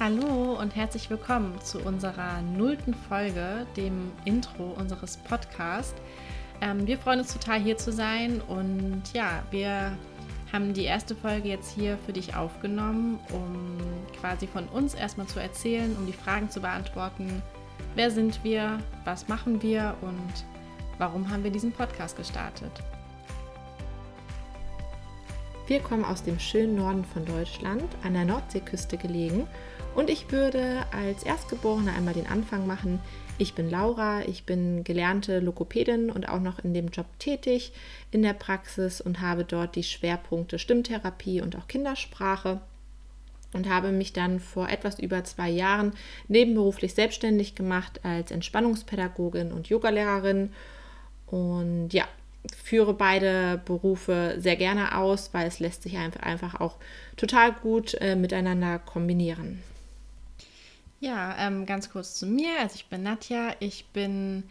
Hallo und herzlich willkommen zu unserer nullten Folge, dem Intro unseres Podcasts. Ähm, wir freuen uns total hier zu sein und ja, wir haben die erste Folge jetzt hier für dich aufgenommen, um quasi von uns erstmal zu erzählen, um die Fragen zu beantworten. Wer sind wir? Was machen wir? Und warum haben wir diesen Podcast gestartet? Wir kommen aus dem schönen Norden von Deutschland, an der Nordseeküste gelegen und ich würde als Erstgeborene einmal den Anfang machen. Ich bin Laura, ich bin gelernte Logopädin und auch noch in dem Job tätig in der Praxis und habe dort die Schwerpunkte Stimmtherapie und auch Kindersprache und habe mich dann vor etwas über zwei Jahren nebenberuflich selbstständig gemacht als Entspannungspädagogin und Yogalehrerin. Und ja, führe beide Berufe sehr gerne aus, weil es lässt sich einfach auch total gut äh, miteinander kombinieren. Ja, ähm, ganz kurz zu mir. Also ich bin Nadja. Ich bin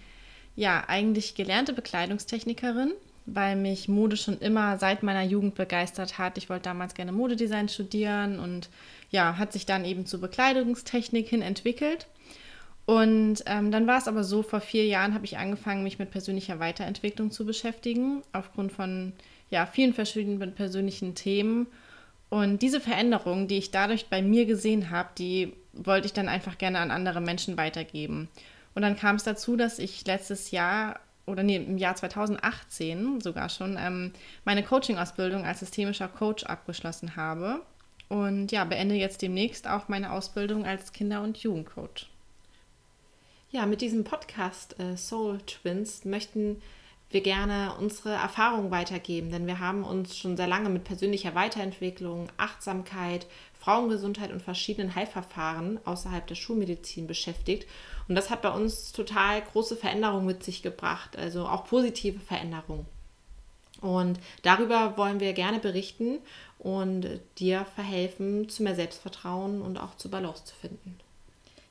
ja eigentlich gelernte Bekleidungstechnikerin, weil mich Mode schon immer seit meiner Jugend begeistert hat. Ich wollte damals gerne Modedesign studieren und ja, hat sich dann eben zur Bekleidungstechnik hin entwickelt. Und ähm, dann war es aber so, vor vier Jahren habe ich angefangen, mich mit persönlicher Weiterentwicklung zu beschäftigen, aufgrund von ja, vielen verschiedenen persönlichen Themen. Und diese Veränderung, die ich dadurch bei mir gesehen habe, die wollte ich dann einfach gerne an andere Menschen weitergeben. Und dann kam es dazu, dass ich letztes Jahr oder nee, im Jahr 2018 sogar schon ähm, meine Coaching-Ausbildung als systemischer Coach abgeschlossen habe. Und ja, beende jetzt demnächst auch meine Ausbildung als Kinder- und Jugendcoach. Ja, mit diesem Podcast äh, Soul Twins möchten wir gerne unsere Erfahrungen weitergeben, denn wir haben uns schon sehr lange mit persönlicher Weiterentwicklung, Achtsamkeit, Frauengesundheit und verschiedenen Heilverfahren außerhalb der Schulmedizin beschäftigt. Und das hat bei uns total große Veränderungen mit sich gebracht, also auch positive Veränderungen. Und darüber wollen wir gerne berichten und dir verhelfen, zu mehr Selbstvertrauen und auch zu Balance zu finden.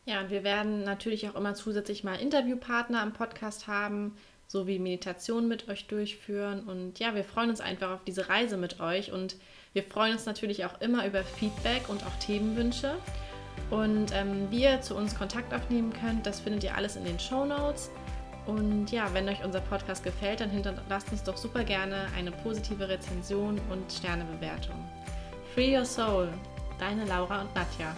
Ja, und wir werden natürlich auch immer zusätzlich mal Interviewpartner am Podcast haben, sowie Meditation mit euch durchführen. Und ja, wir freuen uns einfach auf diese Reise mit euch und wir freuen uns natürlich auch immer über Feedback und auch Themenwünsche. Und ähm, wie ihr zu uns Kontakt aufnehmen könnt, das findet ihr alles in den Show Notes. Und ja, wenn euch unser Podcast gefällt, dann hinterlasst uns doch super gerne eine positive Rezension und Sternebewertung. Free Your Soul, deine Laura und Nadja.